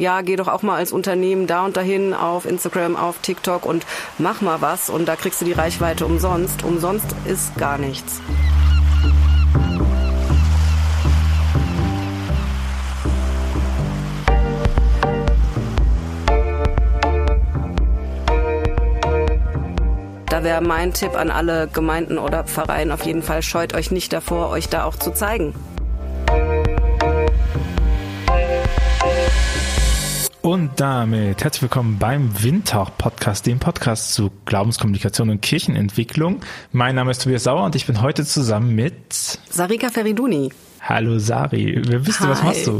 ja, geh doch auch mal als Unternehmen da und dahin auf Instagram, auf TikTok und mach mal was und da kriegst du die Reichweite umsonst. Umsonst ist gar nichts. Da wäre mein Tipp an alle Gemeinden oder Pfarreien auf jeden Fall, scheut euch nicht davor, euch da auch zu zeigen. Und damit herzlich willkommen beim Windtauch Podcast, dem Podcast zu Glaubenskommunikation und Kirchenentwicklung. Mein Name ist Tobias Sauer und ich bin heute zusammen mit Sarika Feriduni. Hallo Sari, wer bist du, was machst du?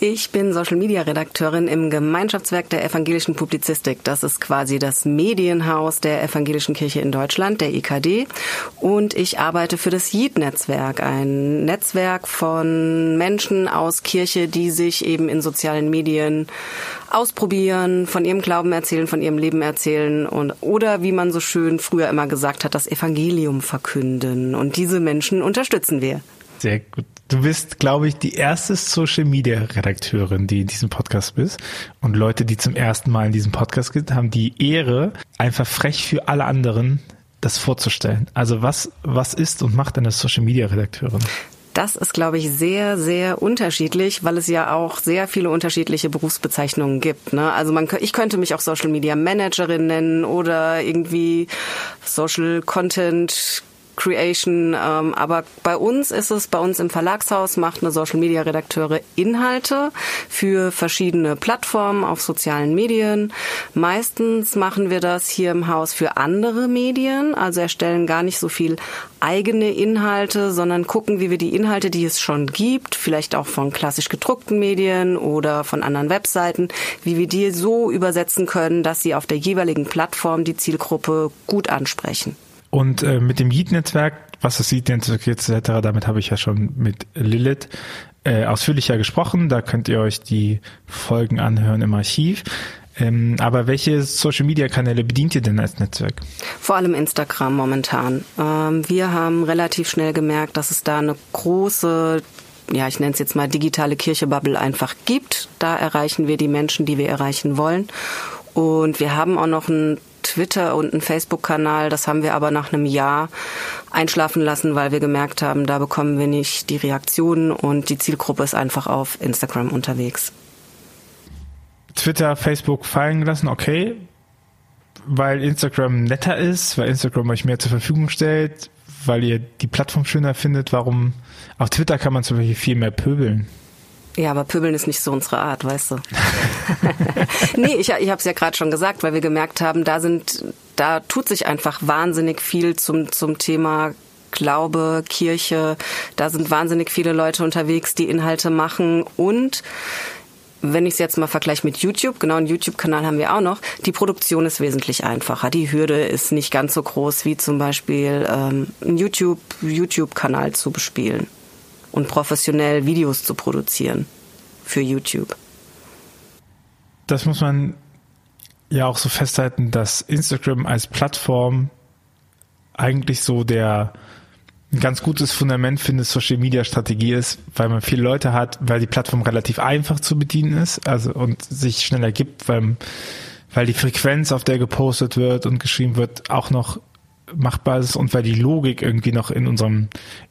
Ich bin Social Media Redakteurin im Gemeinschaftswerk der evangelischen Publizistik. Das ist quasi das Medienhaus der evangelischen Kirche in Deutschland, der EKD. Und ich arbeite für das JID-Netzwerk, ein Netzwerk von Menschen aus Kirche, die sich eben in sozialen Medien ausprobieren, von ihrem Glauben erzählen, von ihrem Leben erzählen und oder wie man so schön früher immer gesagt hat, das Evangelium verkünden. Und diese Menschen unterstützen wir. Sehr gut. Du bist, glaube ich, die erste Social Media Redakteurin, die in diesem Podcast bist. Und Leute, die zum ersten Mal in diesem Podcast sind, haben die Ehre, einfach frech für alle anderen das vorzustellen. Also was, was ist und macht eine Social Media Redakteurin? Das ist, glaube ich, sehr, sehr unterschiedlich, weil es ja auch sehr viele unterschiedliche Berufsbezeichnungen gibt. Ne? Also man, ich könnte mich auch Social Media Managerin nennen oder irgendwie Social Content Creation. Ähm, aber bei uns ist es, bei uns im Verlagshaus macht eine Social Media Redakteure Inhalte für verschiedene Plattformen auf sozialen Medien. Meistens machen wir das hier im Haus für andere Medien, also erstellen gar nicht so viel eigene Inhalte, sondern gucken, wie wir die Inhalte, die es schon gibt, vielleicht auch von klassisch gedruckten Medien oder von anderen Webseiten, wie wir die so übersetzen können, dass sie auf der jeweiligen Plattform die Zielgruppe gut ansprechen. Und äh, mit dem Yeet-Netzwerk, was das Yeet-Netzwerk etc., damit habe ich ja schon mit Lilith äh, ausführlicher gesprochen. Da könnt ihr euch die Folgen anhören im Archiv. Ähm, aber welche Social-Media-Kanäle bedient ihr denn als Netzwerk? Vor allem Instagram momentan. Ähm, wir haben relativ schnell gemerkt, dass es da eine große ja, ich nenne es jetzt mal digitale Kirche-Bubble einfach gibt. Da erreichen wir die Menschen, die wir erreichen wollen. Und wir haben auch noch ein Twitter und einen Facebook-Kanal. Das haben wir aber nach einem Jahr einschlafen lassen, weil wir gemerkt haben, da bekommen wir nicht die Reaktionen und die Zielgruppe ist einfach auf Instagram unterwegs. Twitter, Facebook fallen lassen, okay. Weil Instagram netter ist, weil Instagram euch mehr zur Verfügung stellt, weil ihr die Plattform schöner findet. Warum? Auf Twitter kann man zum Beispiel viel mehr pöbeln. Ja, aber Pöbeln ist nicht so unsere Art, weißt du. nee, ich, ich habe es ja gerade schon gesagt, weil wir gemerkt haben, da sind, da tut sich einfach wahnsinnig viel zum, zum Thema Glaube, Kirche. Da sind wahnsinnig viele Leute unterwegs, die Inhalte machen und wenn ich es jetzt mal vergleiche mit YouTube, genau einen YouTube-Kanal haben wir auch noch, die Produktion ist wesentlich einfacher. Die Hürde ist nicht ganz so groß wie zum Beispiel ähm, einen YouTube-Kanal YouTube zu bespielen und professionell Videos zu produzieren für YouTube. Das muss man ja auch so festhalten, dass Instagram als Plattform eigentlich so der ein ganz gutes Fundament für eine Social Media Strategie ist, weil man viele Leute hat, weil die Plattform relativ einfach zu bedienen ist, also und sich schnell ergibt, weil, weil die Frequenz, auf der gepostet wird und geschrieben wird, auch noch machbar ist und weil die Logik irgendwie noch in unserem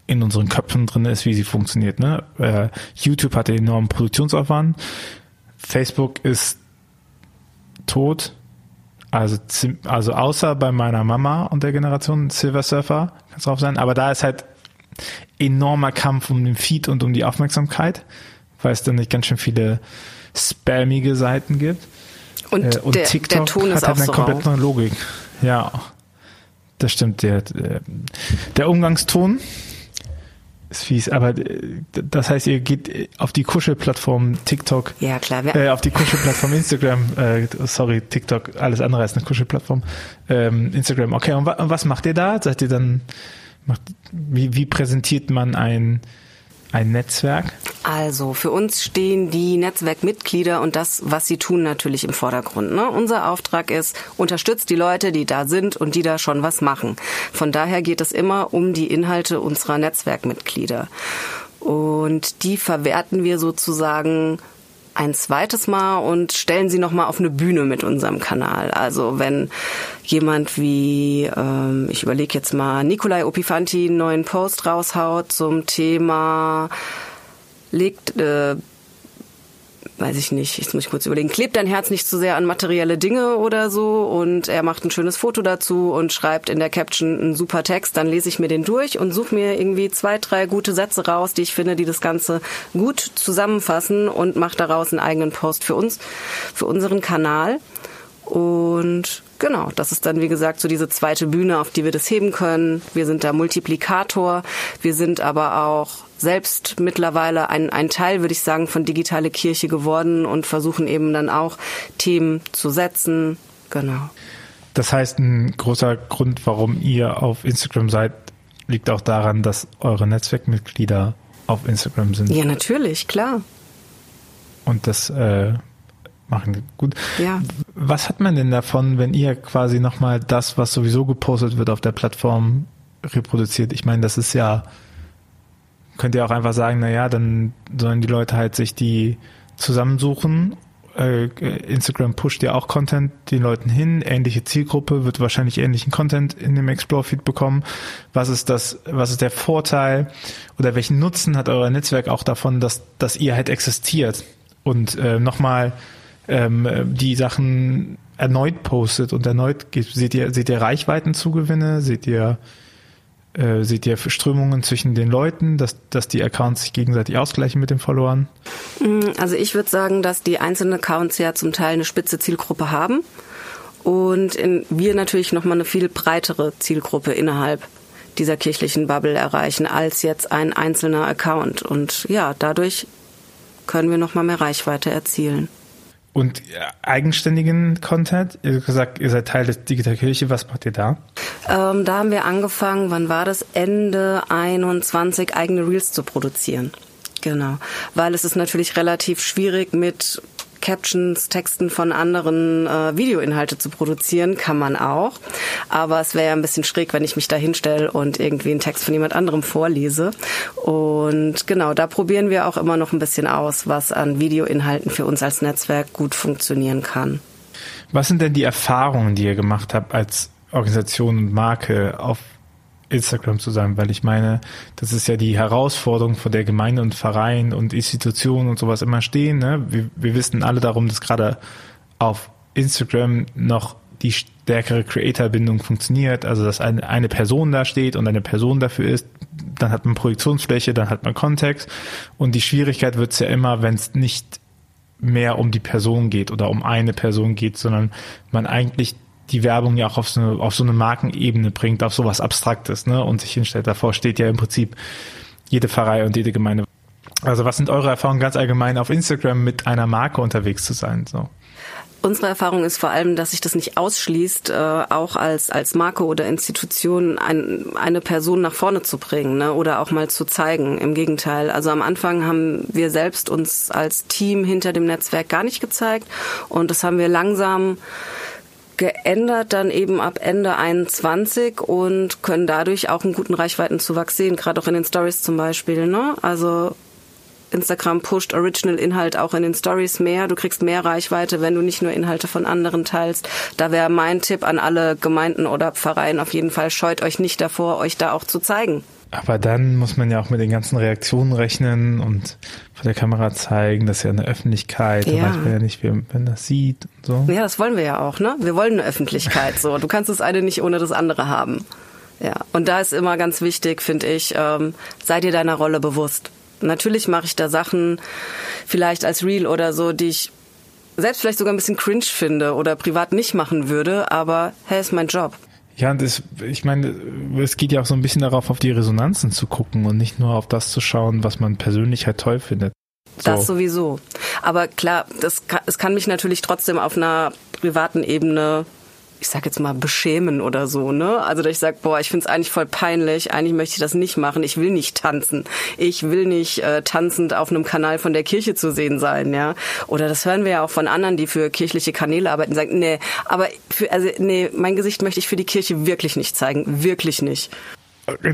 in unseren Köpfen drin ist, wie sie funktioniert. Ne? Äh, YouTube hat einen enormen Produktionsaufwand. Facebook ist tot. Also, also außer bei meiner Mama und der Generation Silver Surfer kann es drauf sein. Aber da ist halt enormer Kampf um den Feed und um die Aufmerksamkeit, weil es dann nicht ganz schön viele spammige Seiten gibt. Und, äh, und der, TikTok der Ton hat halt eine so komplett neue Logik. Ja, das stimmt. Der, der Umgangston ist fies, aber äh, das heißt, ihr geht auf die Kuschelplattform TikTok. Ja, klar. Äh, auf die Kuschelplattform Instagram. Äh, sorry, TikTok, alles andere als eine Kuschelplattform. Ähm, Instagram, okay. Und, wa und was macht ihr da? Seid ihr dann, macht, wie, wie präsentiert man ein ein Netzwerk? Also für uns stehen die Netzwerkmitglieder und das, was sie tun, natürlich im Vordergrund. Ne? Unser Auftrag ist, unterstützt die Leute, die da sind und die da schon was machen. Von daher geht es immer um die Inhalte unserer Netzwerkmitglieder. Und die verwerten wir sozusagen ein zweites Mal und stellen sie nochmal auf eine Bühne mit unserem Kanal. Also wenn jemand wie, ähm, ich überlege jetzt mal, Nikolai Opifanti einen neuen Post raushaut zum Thema legt äh, weiß ich nicht, jetzt muss ich kurz überlegen, klebt dein Herz nicht zu sehr an materielle Dinge oder so und er macht ein schönes Foto dazu und schreibt in der Caption einen super Text, dann lese ich mir den durch und suche mir irgendwie zwei, drei gute Sätze raus, die ich finde, die das Ganze gut zusammenfassen und mache daraus einen eigenen Post für uns, für unseren Kanal. Und genau, das ist dann, wie gesagt, so diese zweite Bühne, auf die wir das heben können. Wir sind da Multiplikator. Wir sind aber auch selbst mittlerweile ein, ein Teil, würde ich sagen, von digitale Kirche geworden und versuchen eben dann auch Themen zu setzen. Genau. Das heißt, ein großer Grund, warum ihr auf Instagram seid, liegt auch daran, dass eure Netzwerkmitglieder auf Instagram sind. Ja, natürlich, klar. Und das äh, machen. Gut. Ja. Was hat man denn davon, wenn ihr quasi nochmal das, was sowieso gepostet wird auf der Plattform, reproduziert? Ich meine, das ist ja, könnt ihr auch einfach sagen, na ja, dann sollen die Leute halt sich die zusammensuchen. Äh, Instagram pusht ja auch Content den Leuten hin, ähnliche Zielgruppe, wird wahrscheinlich ähnlichen Content in dem Explore-Feed bekommen. Was ist das, was ist der Vorteil oder welchen Nutzen hat euer Netzwerk auch davon, dass, dass ihr halt existiert? Und äh, nochmal, ähm, die Sachen erneut postet und erneut geht. Seht ihr, seht ihr Reichweitenzugewinne? Seht ihr, äh, seht ihr Strömungen zwischen den Leuten, dass, dass die Accounts sich gegenseitig ausgleichen mit den Followern? Mm, also ich würde sagen, dass die einzelnen Accounts ja zum Teil eine spitze Zielgruppe haben und in, wir natürlich nochmal eine viel breitere Zielgruppe innerhalb dieser kirchlichen Bubble erreichen als jetzt ein einzelner Account. Und ja, dadurch können wir nochmal mehr Reichweite erzielen. Und eigenständigen Content? Ihr habt gesagt, ihr seid Teil des Digital Kirche. Was macht ihr da? Ähm, da haben wir angefangen, wann war das? Ende 21 eigene Reels zu produzieren. Genau. Weil es ist natürlich relativ schwierig mit Captions, Texten von anderen äh, Videoinhalte zu produzieren, kann man auch. Aber es wäre ja ein bisschen schräg, wenn ich mich da hinstelle und irgendwie einen Text von jemand anderem vorlese. Und genau, da probieren wir auch immer noch ein bisschen aus, was an Videoinhalten für uns als Netzwerk gut funktionieren kann. Was sind denn die Erfahrungen, die ihr gemacht habt als Organisation und Marke auf Instagram zu sein, weil ich meine, das ist ja die Herausforderung, vor der Gemeinde und Verein und Institutionen und sowas immer stehen. Ne? Wir, wir wissen alle darum, dass gerade auf Instagram noch die stärkere Creator-Bindung funktioniert, also dass eine, eine Person da steht und eine Person dafür ist, dann hat man Projektionsfläche, dann hat man Kontext und die Schwierigkeit wird es ja immer, wenn es nicht mehr um die Person geht oder um eine Person geht, sondern man eigentlich die Werbung ja auch auf so eine, auf so eine Markenebene bringt, auf sowas Abstraktes, ne, und sich hinstellt. Davor steht ja im Prinzip jede Pfarrei und jede Gemeinde. Also was sind eure Erfahrungen ganz allgemein auf Instagram mit einer Marke unterwegs zu sein? So. Unsere Erfahrung ist vor allem, dass sich das nicht ausschließt, äh, auch als, als Marke oder Institution ein, eine Person nach vorne zu bringen ne, oder auch mal zu zeigen. Im Gegenteil. Also am Anfang haben wir selbst uns als Team hinter dem Netzwerk gar nicht gezeigt und das haben wir langsam geändert dann eben ab Ende 21 und können dadurch auch einen guten Reichweitenzuwachs sehen, gerade auch in den Stories zum Beispiel. Ne? Also Instagram pusht Original-Inhalt auch in den Stories mehr. Du kriegst mehr Reichweite, wenn du nicht nur Inhalte von anderen teilst. Da wäre mein Tipp an alle Gemeinden oder Pfarreien auf jeden Fall, scheut euch nicht davor, euch da auch zu zeigen. Aber dann muss man ja auch mit den ganzen Reaktionen rechnen und vor der Kamera zeigen, das ist ja eine Öffentlichkeit, ja. da weiß man ja nicht, wie man das sieht und so. Ja, das wollen wir ja auch, ne? Wir wollen eine Öffentlichkeit so. Du kannst das eine nicht ohne das andere haben. Ja, und da ist immer ganz wichtig, finde ich, ähm, sei dir deiner Rolle bewusst. Natürlich mache ich da Sachen, vielleicht als Real oder so, die ich selbst vielleicht sogar ein bisschen cringe finde oder privat nicht machen würde, aber hey, ist mein Job. Ja, das, ich meine, es geht ja auch so ein bisschen darauf, auf die Resonanzen zu gucken und nicht nur auf das zu schauen, was man persönlich halt toll findet. So. Das sowieso. Aber klar, das kann, es kann mich natürlich trotzdem auf einer privaten Ebene ich sag jetzt mal, beschämen oder so, ne? Also, dass ich sag, boah, ich find's eigentlich voll peinlich, eigentlich möchte ich das nicht machen, ich will nicht tanzen. Ich will nicht äh, tanzend auf einem Kanal von der Kirche zu sehen sein, ja? Oder das hören wir ja auch von anderen, die für kirchliche Kanäle arbeiten, sagen, nee, aber für, also nee, mein Gesicht möchte ich für die Kirche wirklich nicht zeigen, wirklich nicht.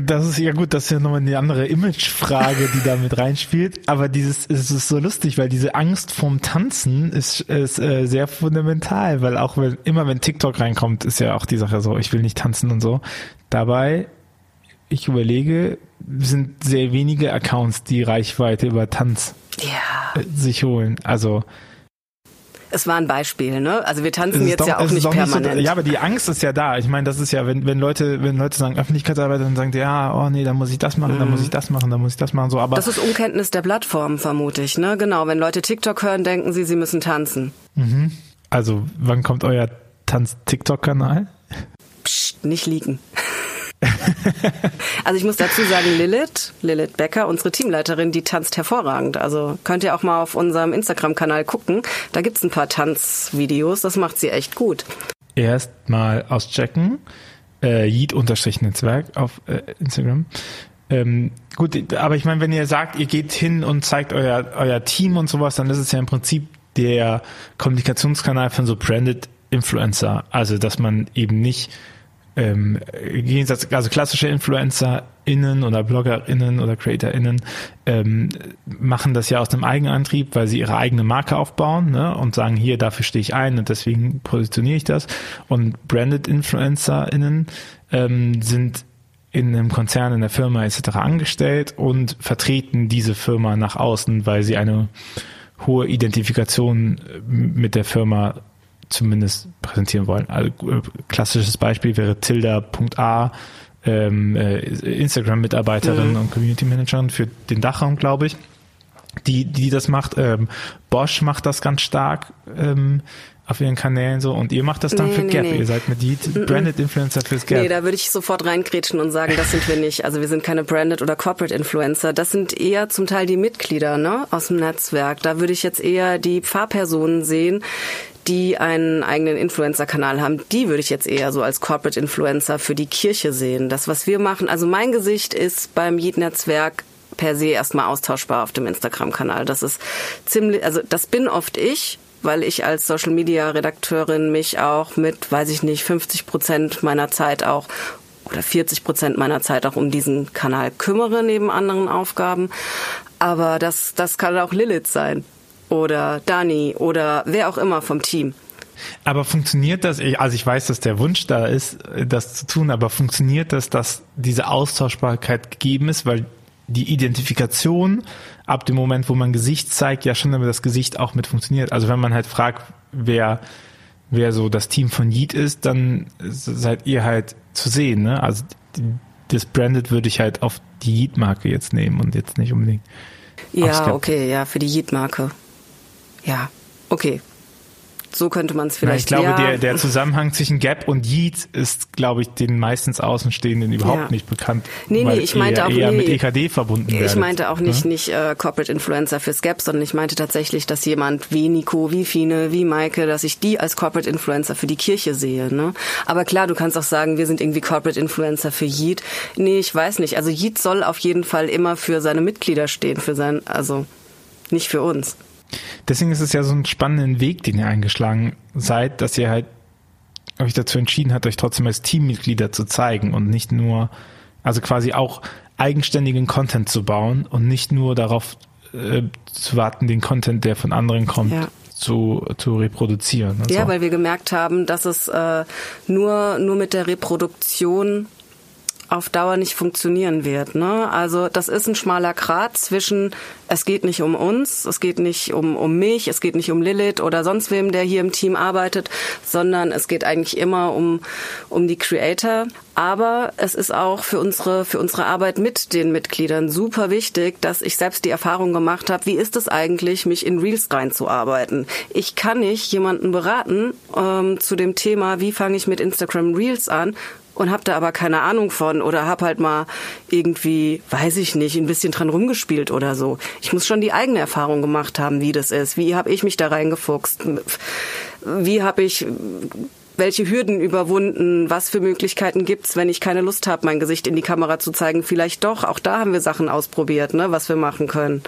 Das ist ja gut, das ist ja nochmal eine andere Imagefrage, die da mit reinspielt. Aber dieses, es ist so lustig, weil diese Angst vorm Tanzen ist, ist äh, sehr fundamental, weil auch wenn, immer wenn TikTok reinkommt, ist ja auch die Sache so, ich will nicht tanzen und so. Dabei, ich überlege, sind sehr wenige Accounts, die Reichweite über Tanz ja. äh, sich holen. Also, Es war ein Beispiel, ne? Also wir tanzen jetzt doch- ja auch nicht permanent. so, ja, aber die Angst ist ja da. Ich meine, das ist ja, wenn, wenn Leute, wenn Leute sagen Öffentlichkeitsarbeit, dann sagen die, ja, oh nee, dann muss ich das machen, dann muss ich das machen, dann muss ich das machen, so. Aber Mhm. das ist Unkenntnis der Plattform, vermute ich, ne? Genau, wenn Leute TikTok hören, denken sie, sie müssen tanzen. also, wann kommt euer Tanz-TikTok-Kanal? Psst, nicht liegen. also ich muss dazu sagen, Lilith, Lilith Becker, unsere Teamleiterin, die tanzt hervorragend. Also könnt ihr auch mal auf unserem Instagram-Kanal gucken. Da gibt's ein paar Tanzvideos, das macht sie echt gut. Erstmal auschecken. Äh, Yeet-Netzwerk auf äh, Instagram. Ähm, gut, aber ich meine, wenn ihr sagt, ihr geht hin und zeigt euer, euer Team und sowas, dann ist es ja im Prinzip der Kommunikationskanal von so Branded Influencer. Also, dass man eben nicht ähm, Gegensatz, also klassische InfluencerInnen oder BloggerInnen oder CreatorInnen ähm, machen das ja aus einem Eigenantrieb, weil sie ihre eigene Marke aufbauen ne, und sagen, hier, dafür stehe ich ein und deswegen positioniere ich das. Und Branded InfluencerInnen ähm, sind in einem Konzern, in der Firma etc. angestellt und vertreten diese Firma nach außen, weil sie eine hohe Identifikation mit der Firma zumindest präsentieren wollen. Also äh, klassisches Beispiel wäre Tilda.a, ähm, äh, Instagram-Mitarbeiterin und Community Managerin für den Dachraum, glaube ich, die, die das macht. Ähm, Bosch macht das ganz stark ähm, auf ihren Kanälen so und ihr macht das dann Nee, für nee, Gap. nee. Ihr seid mit die Branded Influencer fürs Gap. Nee, da würde ich sofort reingrätschen und sagen, das sind wir nicht. Also wir sind keine Branded oder Corporate Influencer. Das sind eher zum Teil die Mitglieder ne, aus dem Netzwerk. Da würde ich jetzt eher die Pfarrpersonen sehen, die einen eigenen Influencer-Kanal haben. Die würde ich jetzt eher so als Corporate Influencer für die Kirche sehen. Das, was wir machen, also mein Gesicht ist beim Yeet-Netzwerk per se erstmal austauschbar auf dem Instagram-Kanal. Das ist ziemlich, also das bin oft ich, weil ich als Social Media Redakteurin mich auch mit, weiß ich nicht, 50 Prozent meiner Zeit auch oder 40 Prozent meiner Zeit auch um diesen Kanal kümmere neben anderen Aufgaben. Aber das, das kann auch Lilith sein oder Dani oder wer auch immer vom Team. Aber funktioniert das, also ich weiß, dass der Wunsch da ist, das zu tun, aber funktioniert das, dass diese Austauschbarkeit gegeben ist, weil die Identifikation ab dem Moment, wo man Gesicht zeigt, ja schon damit das Gesicht auch mit funktioniert. Also wenn man halt fragt, wer, wer so das Team von Yeet ist, dann seid ihr halt zu sehen, ne? Also das Branded würde ich halt auf die Yeet-Marke jetzt nehmen und jetzt nicht unbedingt. Ja, okay, ja, für die Yeet-Marke. Ja, okay. So könnte man es Na, vielleicht. ich glaube, ja, der, der Zusammenhang zwischen Gap und Yeet ist, glaube ich, den meistens Außenstehenden überhaupt Ja. nicht bekannt. Nee, nee, ich meinte ihr auch eher nee. mit EKD verbunden Ich werdet, meinte auch nicht, ne? nicht äh, Corporate Influencer fürs Gap, sondern ich meinte tatsächlich, dass jemand wie Nico, wie Fine, wie Maike, dass ich die als Corporate Influencer für die Kirche sehe. Ne? Aber klar, du kannst auch sagen, wir sind irgendwie Corporate Influencer für Yeet. Nee, ich weiß nicht. Also Yeet soll auf jeden Fall immer für seine Mitglieder stehen, für sein, also nicht für uns. Deswegen ist es ja so einen spannenden Weg, den ihr eingeschlagen seid, dass ihr halt euch dazu entschieden habt, euch trotzdem als Teammitglieder zu zeigen und nicht nur, also quasi auch eigenständigen Content zu bauen und nicht nur darauf äh, zu warten, den Content, der von anderen kommt, Ja. zu, zu reproduzieren. und Ja, so. weil wir gemerkt haben, dass es äh, nur, nur mit der Reproduktion auf Dauer nicht funktionieren wird. Ne? Also das ist ein schmaler Grat zwischen, es geht nicht um uns, es geht nicht um, um mich, es geht nicht um Lilith oder sonst wem, der hier im Team arbeitet, sondern es geht eigentlich immer um, um die Creator. Aber es ist auch für unsere, für unsere Arbeit mit den Mitgliedern super wichtig, dass ich selbst die Erfahrung gemacht habe, wie ist es eigentlich, mich in Reels reinzuarbeiten. Ich kann nicht jemanden beraten ähm, zu dem Thema, wie fange ich mit Instagram Reels an und hab da aber keine Ahnung von oder hab halt mal irgendwie, weiß ich nicht, ein bisschen dran rumgespielt oder so. Ich muss schon die eigene Erfahrung gemacht haben, wie das ist. Wie habe ich mich da reingefuchst? Wie habe ich welche Hürden überwunden, was für Möglichkeiten gibt's, wenn ich keine Lust habe, mein Gesicht in die Kamera zu zeigen. Vielleicht doch, auch da haben wir Sachen ausprobiert, ne, was wir machen können.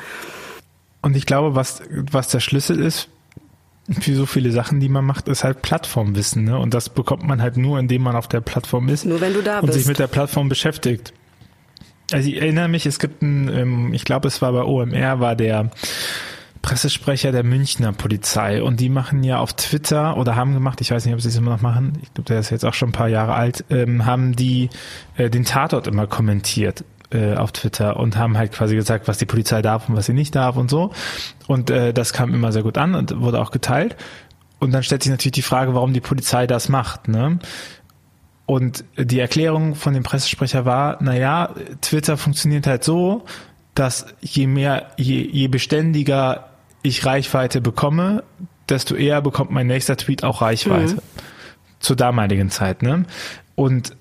Und ich glaube, was, was der Schlüssel ist für so viele Sachen, die man macht, ist halt Plattformwissen. Ne? Und das bekommt man halt nur, indem man auf der Plattform ist Nur wenn du da und bist. sich mit der Plattform beschäftigt. also ich erinnere mich, es gibt ein, ähm, ich glaube, es war bei OMR, war der Pressesprecher der Münchner Polizei und die machen ja auf Twitter oder haben gemacht, ich weiß nicht, ob sie es immer noch machen, ich glaube, der ist jetzt auch schon ein paar Jahre alt, ähm, haben die äh, den Tatort immer kommentiert äh, auf Twitter und haben halt quasi gesagt, was die Polizei darf und was sie nicht darf und so. Und äh, das kam immer sehr gut an und wurde auch geteilt. Und dann stellt sich natürlich die Frage, warum die Polizei das macht. Ne? Und die Erklärung von dem Pressesprecher war, naja, Twitter funktioniert halt so, dass je mehr, je, je beständiger ich Reichweite bekomme, desto eher bekommt mein nächster Tweet auch Reichweite. Mhm. Zur damaligen Zeit, ne? Und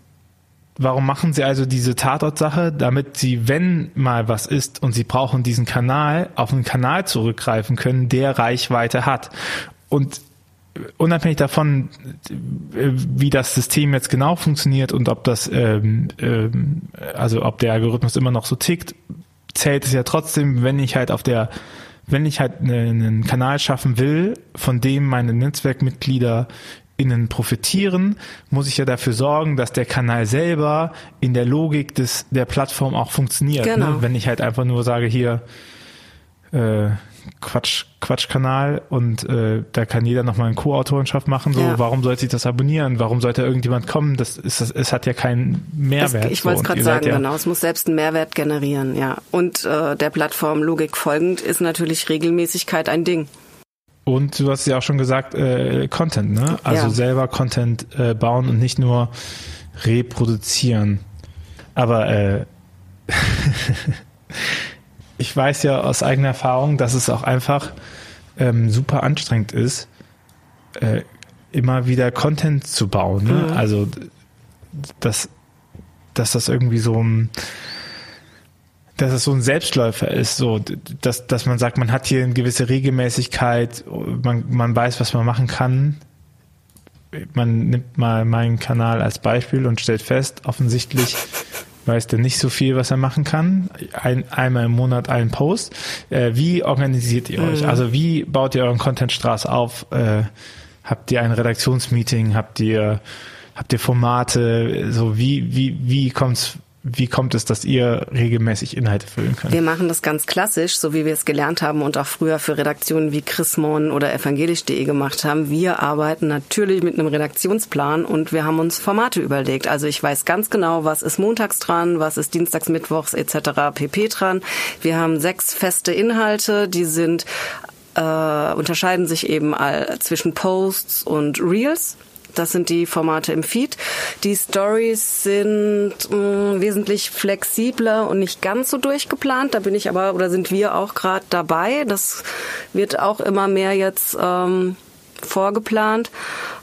warum machen sie also diese Tatort-Sache? Damit sie, wenn mal was ist und sie brauchen diesen Kanal, auf einen Kanal zurückgreifen können, der Reichweite hat. Und unabhängig davon, wie das System jetzt genau funktioniert und ob das, ähm, ähm, also ob der Algorithmus immer noch so tickt, zählt es ja trotzdem, wenn ich halt auf der, wenn ich halt einen Kanal schaffen will, von dem meine Netzwerkmitglieder innen profitieren, muss ich ja dafür sorgen, dass der Kanal selber in der Logik des der Plattform auch funktioniert. Ne? Genau. Ne? Wenn ich halt einfach nur sage, hier äh, Quatsch, Quatschkanal und äh, da kann jeder nochmal eine Co-Autorenschaft machen. So, ja. warum sollte ich das abonnieren? Warum sollte irgendjemand kommen? Das ist, das, es hat ja keinen Mehrwert. Das, ich wollte es gerade sagen, ja genau. Es muss selbst einen Mehrwert generieren, ja. Und äh, der Plattformlogik folgend ist natürlich Regelmäßigkeit ein Ding. Und du hast ja auch schon gesagt, äh, Content, ne? Also ja. selber Content äh, bauen und nicht nur reproduzieren. Aber äh, ich weiß ja aus eigener Erfahrung, dass es auch einfach ähm, super anstrengend ist, äh, immer wieder Content zu bauen. Ne? Mhm. Also dass, dass das irgendwie so ein dass es so ein Selbstläufer ist, so dass, dass man sagt, man hat hier eine gewisse Regelmäßigkeit, man, man weiß, was man machen kann. Man nimmt mal meinen Kanal als Beispiel und stellt fest, offensichtlich weiß der nicht so viel, was er machen kann. Ein, einmal im Monat einen Post. Äh, wie organisiert ihr euch? Mhm. Also wie baut ihr euren Contentstraß auf? Äh, habt ihr ein Redaktionsmeeting? Habt ihr habt ihr Formate? So wie wie wie kommt's wie kommt es, dass ihr regelmäßig Inhalte füllen könnt? Wir machen das ganz klassisch, so wie wir es gelernt haben und auch früher für Redaktionen wie Chrismon oder evangelisch.de gemacht haben. Wir arbeiten natürlich mit einem Redaktionsplan und wir haben uns Formate überlegt. Also ich weiß ganz genau, was ist montags dran, was ist dienstags, mittwochs etc. pp dran. Wir haben sechs feste Inhalte, die sind äh, unterscheiden sich eben all, zwischen Posts und Reels. Das sind die Formate im Feed. Die Stories sind mh, mm, wesentlich flexibler und nicht ganz so durchgeplant. Da bin ich aber oder sind wir auch gerade dabei. Das wird auch immer mehr jetzt ähm, vorgeplant.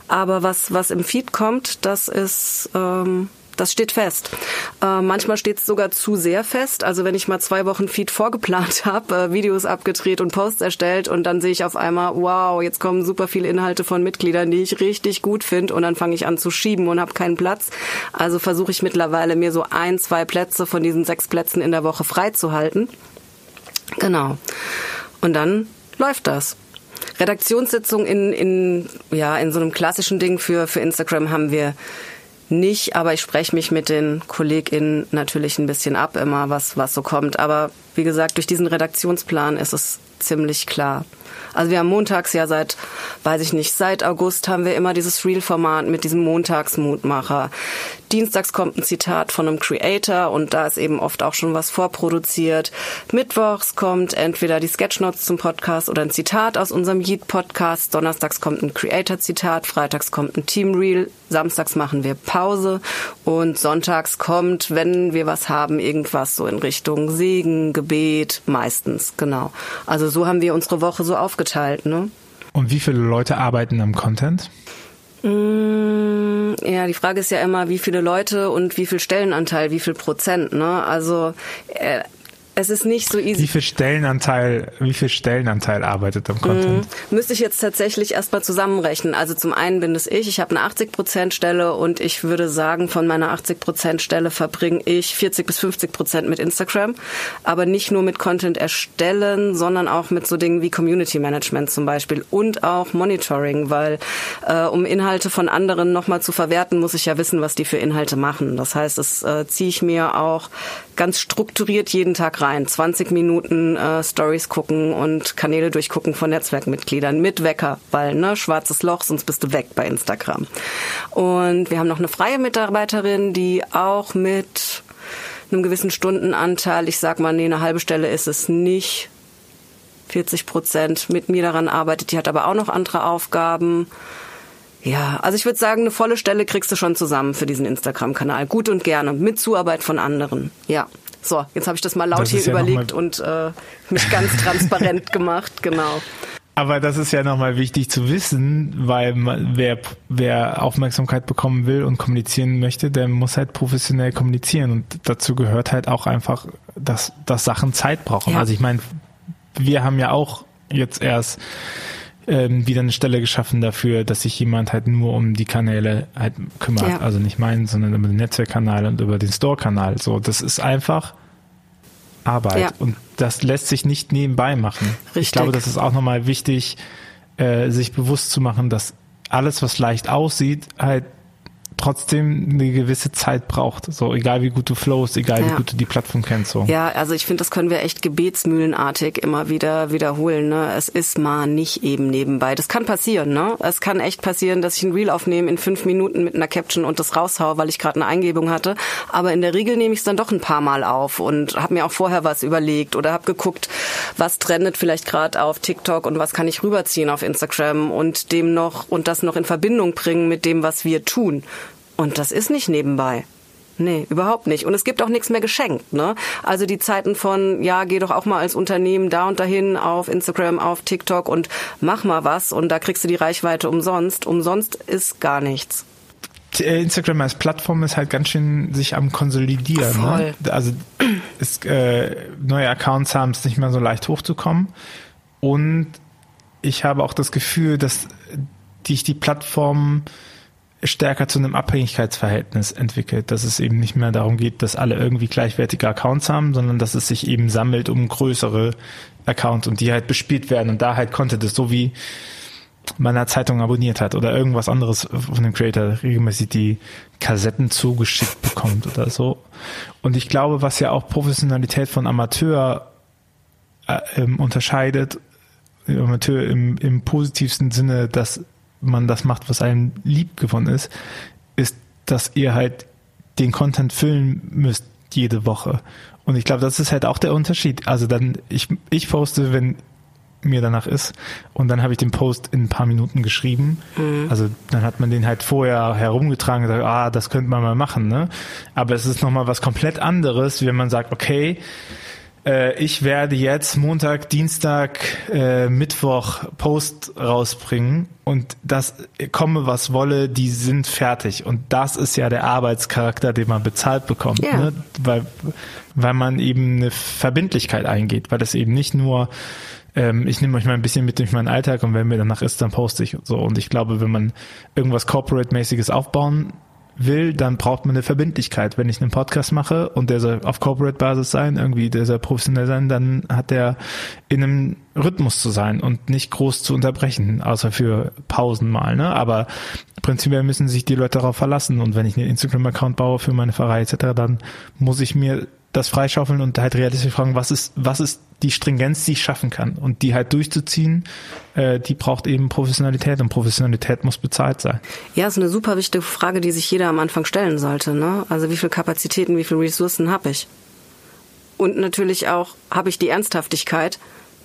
Aber was was im Feed kommt, das ist ähm, das steht fest. Äh, manchmal steht es sogar zu sehr fest. Also wenn ich mal zwei Wochen Feed vorgeplant habe, äh, Videos abgedreht und Posts erstellt und dann sehe ich auf einmal, wow, jetzt kommen super viele Inhalte von Mitgliedern, die ich richtig gut finde und dann fange ich an zu schieben und habe keinen Platz. Also versuche ich mittlerweile mir so ein, zwei Plätze von diesen sechs Plätzen in der Woche freizuhalten. Genau. Und dann läuft das. Redaktionssitzung in, in, ja, in so einem klassischen Ding für, für Instagram haben wir nicht, aber ich spreche mich mit den KollegInnen natürlich ein bisschen ab, immer was, was so kommt. Aber wie gesagt, durch diesen Redaktionsplan ist es ziemlich klar. Also wir haben montags ja seit, weiß ich nicht, seit August haben wir immer dieses Real-Format mit diesem Montagsmutmacher. Dienstags kommt ein Zitat von einem Creator und da ist eben oft auch schon was vorproduziert. Mittwochs kommt entweder die Sketchnotes zum Podcast oder ein Zitat aus unserem Yeet-Podcast. Donnerstags kommt ein Creator-Zitat, freitags kommt ein Team-Reel, samstags machen wir Pause und sonntags kommt, wenn wir was haben, irgendwas so in Richtung Segen, Gebet, meistens, genau. Also so haben wir unsere Woche so aufgeteilt, ne? Und wie viele Leute arbeiten am Content? Mm, ja, die Frage ist ja immer, wie viele Leute und wie viel Stellenanteil, wie viel Prozent. Ne? Also äh, es ist nicht so easy. Wie viel Stellenanteil, wie viel Stellenanteil arbeitet am Content? Mm, müsste ich jetzt tatsächlich erstmal zusammenrechnen. Also zum einen bin es ich, ich habe eine 80 Prozent Stelle und ich würde sagen, von meiner 80 Prozent Stelle verbringe ich 40 bis 50 Prozent mit Instagram. Aber nicht nur mit Content erstellen, sondern auch mit so Dingen wie Community Management zum Beispiel und auch Monitoring, weil äh, um Inhalte von anderen nochmal zu verwerten, muss ich ja wissen, was die für Inhalte machen. Das heißt, das äh, ziehe ich mir auch ganz strukturiert jeden Tag rein. 20 Minuten äh, Stories gucken und Kanäle durchgucken von Netzwerkmitgliedern mit Wecker, weil ne, schwarzes Loch, sonst bist du weg bei Instagram. Und wir haben noch eine freie Mitarbeiterin, die auch mit einem gewissen Stundenanteil, ich sag mal, nee, eine halbe Stelle ist es nicht, 40 Prozent mit mir daran arbeitet. Die hat aber auch noch andere Aufgaben. Ja, also ich würde sagen, eine volle Stelle kriegst du schon zusammen für diesen Instagram-Kanal. Gut und gerne. Mit Zuarbeit von anderen. Ja. So, jetzt habe ich das mal laut das hier ja überlegt und äh, mich ganz transparent gemacht, genau. Aber das ist ja nochmal wichtig zu wissen, weil man, wer, wer Aufmerksamkeit bekommen will und kommunizieren möchte, der muss halt professionell kommunizieren. Und dazu gehört halt auch einfach, dass, dass Sachen Zeit brauchen. Ja. Also ich meine, wir haben ja auch jetzt erst ähm, wieder eine Stelle geschaffen dafür, dass sich jemand halt nur um die Kanäle halt kümmert. Ja. Also nicht meinen, sondern über den Netzwerkkanal und über den Store-Kanal. So, das ist einfach Arbeit. Ja. Und das lässt sich nicht nebenbei machen. Richtig. Ich glaube, das ist auch nochmal wichtig, äh, sich bewusst zu machen, dass alles, was leicht aussieht, halt trotzdem eine gewisse Zeit braucht. So, egal wie gut du flowst, egal ja. wie gut du die Plattform kennst. So. Ja, also ich finde, das können wir echt gebetsmühlenartig immer wieder wiederholen. Ne? Es ist mal nicht eben nebenbei. Das kann passieren. Ne? Es kann echt passieren, dass ich ein Reel aufnehme in fünf Minuten mit einer Caption und das raushau, weil ich gerade eine Eingebung hatte. Aber in der Regel nehme ich es dann doch ein paar Mal auf und habe mir auch vorher was überlegt oder habe geguckt, was trendet vielleicht gerade auf TikTok und was kann ich rüberziehen auf Instagram und dem noch und das noch in Verbindung bringen mit dem, was wir tun. Und das ist nicht nebenbei. Nee, überhaupt nicht. Und es gibt auch nichts mehr geschenkt. Ne? Also die Zeiten von, ja, geh doch auch mal als Unternehmen da und dahin auf Instagram, auf TikTok und mach mal was und da kriegst du die Reichweite umsonst. Umsonst ist gar nichts. Äh, Instagram als Plattform ist halt ganz schön sich am Konsolidieren. Ne? Voll. Ne? Also ist, äh, neue Accounts haben es nicht mehr so leicht hochzukommen. Und ich habe auch das Gefühl, dass dich die Plattform stärker zu einem Abhängigkeitsverhältnis entwickelt, dass es eben nicht mehr darum geht, dass alle irgendwie gleichwertige Accounts haben, sondern dass es sich eben sammelt um größere Accounts und die halt bespielt werden und da halt Content ist, so wie man eine Zeitung abonniert hat oder irgendwas anderes von dem Creator regelmäßig die Kassetten zugeschickt bekommt oder so. Und ich glaube, was ja auch Professionalität von Amateur äh, ähm, unterscheidet, Amateur im, im positivsten Sinne, dass man das macht, was einem lieb gewonnen ist, ist, dass ihr halt den Content füllen müsst jede Woche. Und ich glaube, das ist halt auch der Unterschied. Also dann, ich, ich poste, wenn mir danach ist. Und dann habe ich den Post in ein paar Minuten geschrieben. Mhm. Also dann hat man den halt vorher herumgetragen und gesagt, ah, das könnte man mal machen. Ne? Aber es ist nochmal was komplett anderes, wenn man sagt, okay, ich werde jetzt Montag, Dienstag, äh, Mittwoch Post rausbringen und das komme was wolle, die sind fertig. Und das ist ja der Arbeitscharakter, den man bezahlt bekommt, yeah. ne? weil, weil man eben eine Verbindlichkeit eingeht, weil das eben nicht nur ähm, ich nehme euch mal ein bisschen mit durch meinen Alltag und wenn mir danach ist, dann poste ich und so. Und ich glaube, wenn man irgendwas Corporate-mäßiges aufbauen will, dann braucht man eine Verbindlichkeit. Wenn ich einen Podcast mache und der soll auf Corporate-Basis sein, irgendwie der soll professionell sein, dann hat der in einem Rhythmus zu sein und nicht groß zu unterbrechen, außer für Pausen mal. Ne? Aber prinzipiell müssen sich die Leute darauf verlassen. Und wenn ich einen Instagram-Account baue für meine Pfarrei etc., dann muss ich mir das freischaufeln und halt realistisch fragen, was ist, was ist die Stringenz, die ich schaffen kann. Und die halt durchzuziehen, äh, die braucht eben Professionalität und Professionalität muss bezahlt sein. Ja, ist eine super wichtige Frage, die sich jeder am Anfang stellen sollte. Ne? Also wie viel Kapazitäten, wie viel Ressourcen habe ich? Und natürlich auch, habe ich die Ernsthaftigkeit,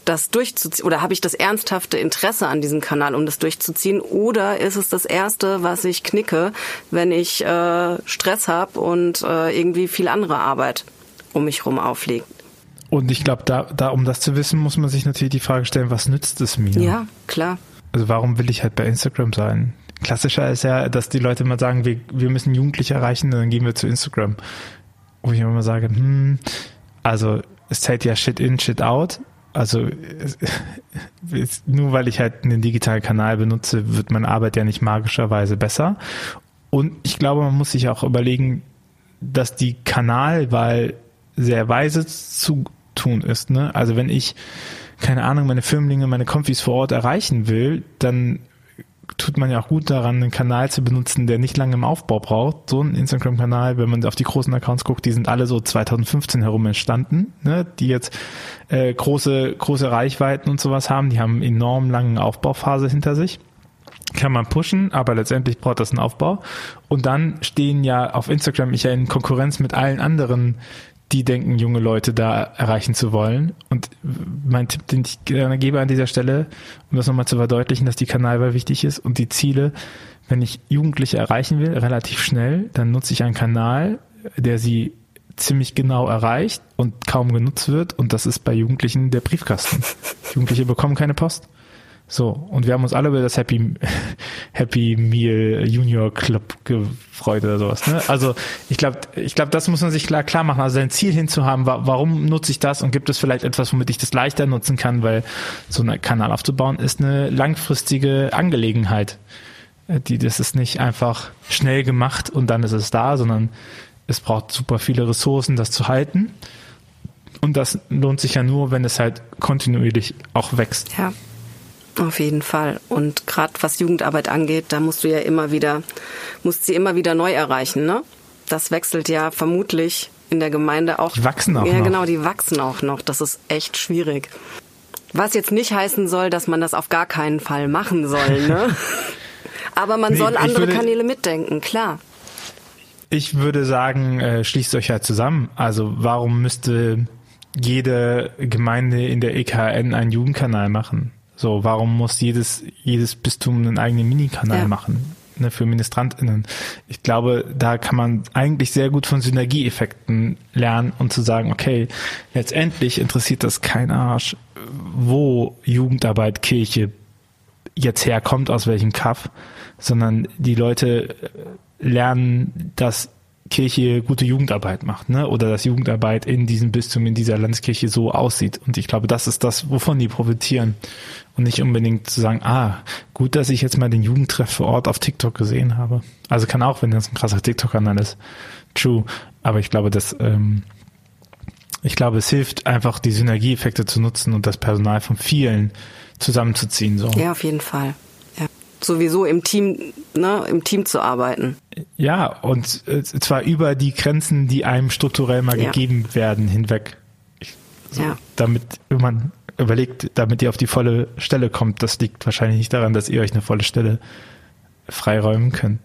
das durchzuziehen oder habe ich das ernsthafte Interesse an diesem Kanal, um das durchzuziehen oder ist es das erste, was ich knicke, wenn ich äh, Stress habe und äh, irgendwie viel andere Arbeit um mich rum aufliegt. Und ich glaube, da, da, um das zu wissen, muss man sich natürlich die Frage stellen, was nützt es mir? Ja, klar. Also warum will ich halt bei Instagram sein? Klassischer ist ja, dass die Leute mal sagen, wir, wir müssen Jugendliche erreichen, dann gehen wir zu Instagram. Wo ich immer sage, hm, also es zählt ja Shit in, Shit out. Also nur weil ich halt einen digitalen Kanal benutze, wird meine Arbeit ja nicht magischerweise besser. Und ich glaube, man muss sich auch überlegen, dass die Kanalwahl sehr weise zu tun ist. Ne? Also wenn ich, keine Ahnung, meine Firmlinge, meine Konfis vor Ort erreichen will, dann tut man ja auch gut daran, einen Kanal zu benutzen, der nicht lange im Aufbau braucht. So ein Instagram-Kanal, wenn man auf die großen Accounts guckt, die sind alle so 2015 herum entstanden, ne? die jetzt äh, große, große Reichweiten und sowas haben. Die haben enorm langen Aufbauphase hinter sich. Kann man pushen, aber letztendlich braucht das einen Aufbau. Und dann stehen ja auf Instagram ich ja in Konkurrenz mit allen anderen die denken, junge Leute da erreichen zu wollen. Und mein Tipp, den ich gerne gebe an dieser Stelle, um das nochmal zu verdeutlichen, dass die Kanalwahl wichtig ist und die Ziele, wenn ich Jugendliche erreichen will, relativ schnell, dann nutze ich einen Kanal, der sie ziemlich genau erreicht und kaum genutzt wird. Und das ist bei Jugendlichen der Briefkasten. Jugendliche bekommen keine Post. So, und wir haben uns alle über das Happy, Happy Meal Junior Club gefreut oder sowas. Ne? Also ich glaube, ich glaube, das muss man sich klar, klar machen. Also sein Ziel hinzuhaben, warum nutze ich das und gibt es vielleicht etwas, womit ich das leichter nutzen kann, weil so einen Kanal aufzubauen ist eine langfristige Angelegenheit. Äh, die, das ist nicht einfach schnell gemacht und dann ist es da, sondern es braucht super viele Ressourcen, das zu halten. Und das lohnt sich ja nur, wenn es halt kontinuierlich auch wächst. Ja. Auf jeden Fall. Und gerade was Jugendarbeit angeht, da musst du ja immer wieder, musst sie immer wieder neu erreichen, ne? Das wechselt ja vermutlich in der Gemeinde auch. Die wachsen auch ja, noch. Ja, genau, die wachsen auch noch. Das ist echt schwierig. Was jetzt nicht heißen soll, dass man das auf gar keinen Fall machen soll, ne? Aber man nee, soll andere würde, Kanäle mitdenken, klar. Ich würde sagen, äh, schließt euch ja zusammen. Also warum müsste jede Gemeinde in der EKN einen Jugendkanal machen? So, warum muss jedes, jedes Bistum einen eigenen Minikanal ja. machen? Ne, für MinistrantInnen. Ich glaube, da kann man eigentlich sehr gut von Synergieeffekten lernen und zu sagen, okay, letztendlich interessiert das kein Arsch, wo Jugendarbeit, Kirche jetzt herkommt, aus welchem Kaff, sondern die Leute lernen, dass Kirche gute Jugendarbeit macht, ne? Oder dass Jugendarbeit in diesem Bistum, in dieser Landeskirche so aussieht. Und ich glaube, das ist das, wovon die profitieren. Und nicht unbedingt zu sagen, ah, gut, dass ich jetzt mal den Jugendtreff vor Ort auf TikTok gesehen habe. Also kann auch, wenn das ein krasser TikTok-Kanal ist. True. Aber ich glaube, dass, ähm, ich glaube, es hilft einfach, die Synergieeffekte zu nutzen und das Personal von vielen zusammenzuziehen, so. Ja, auf jeden Fall sowieso im Team, ne, im Team zu arbeiten. Ja, und äh, zwar über die Grenzen, die einem strukturell mal ja. gegeben werden, hinweg. So, ja. Damit, wenn man überlegt, damit ihr auf die volle Stelle kommt, das liegt wahrscheinlich nicht daran, dass ihr euch eine volle Stelle freiräumen könnt.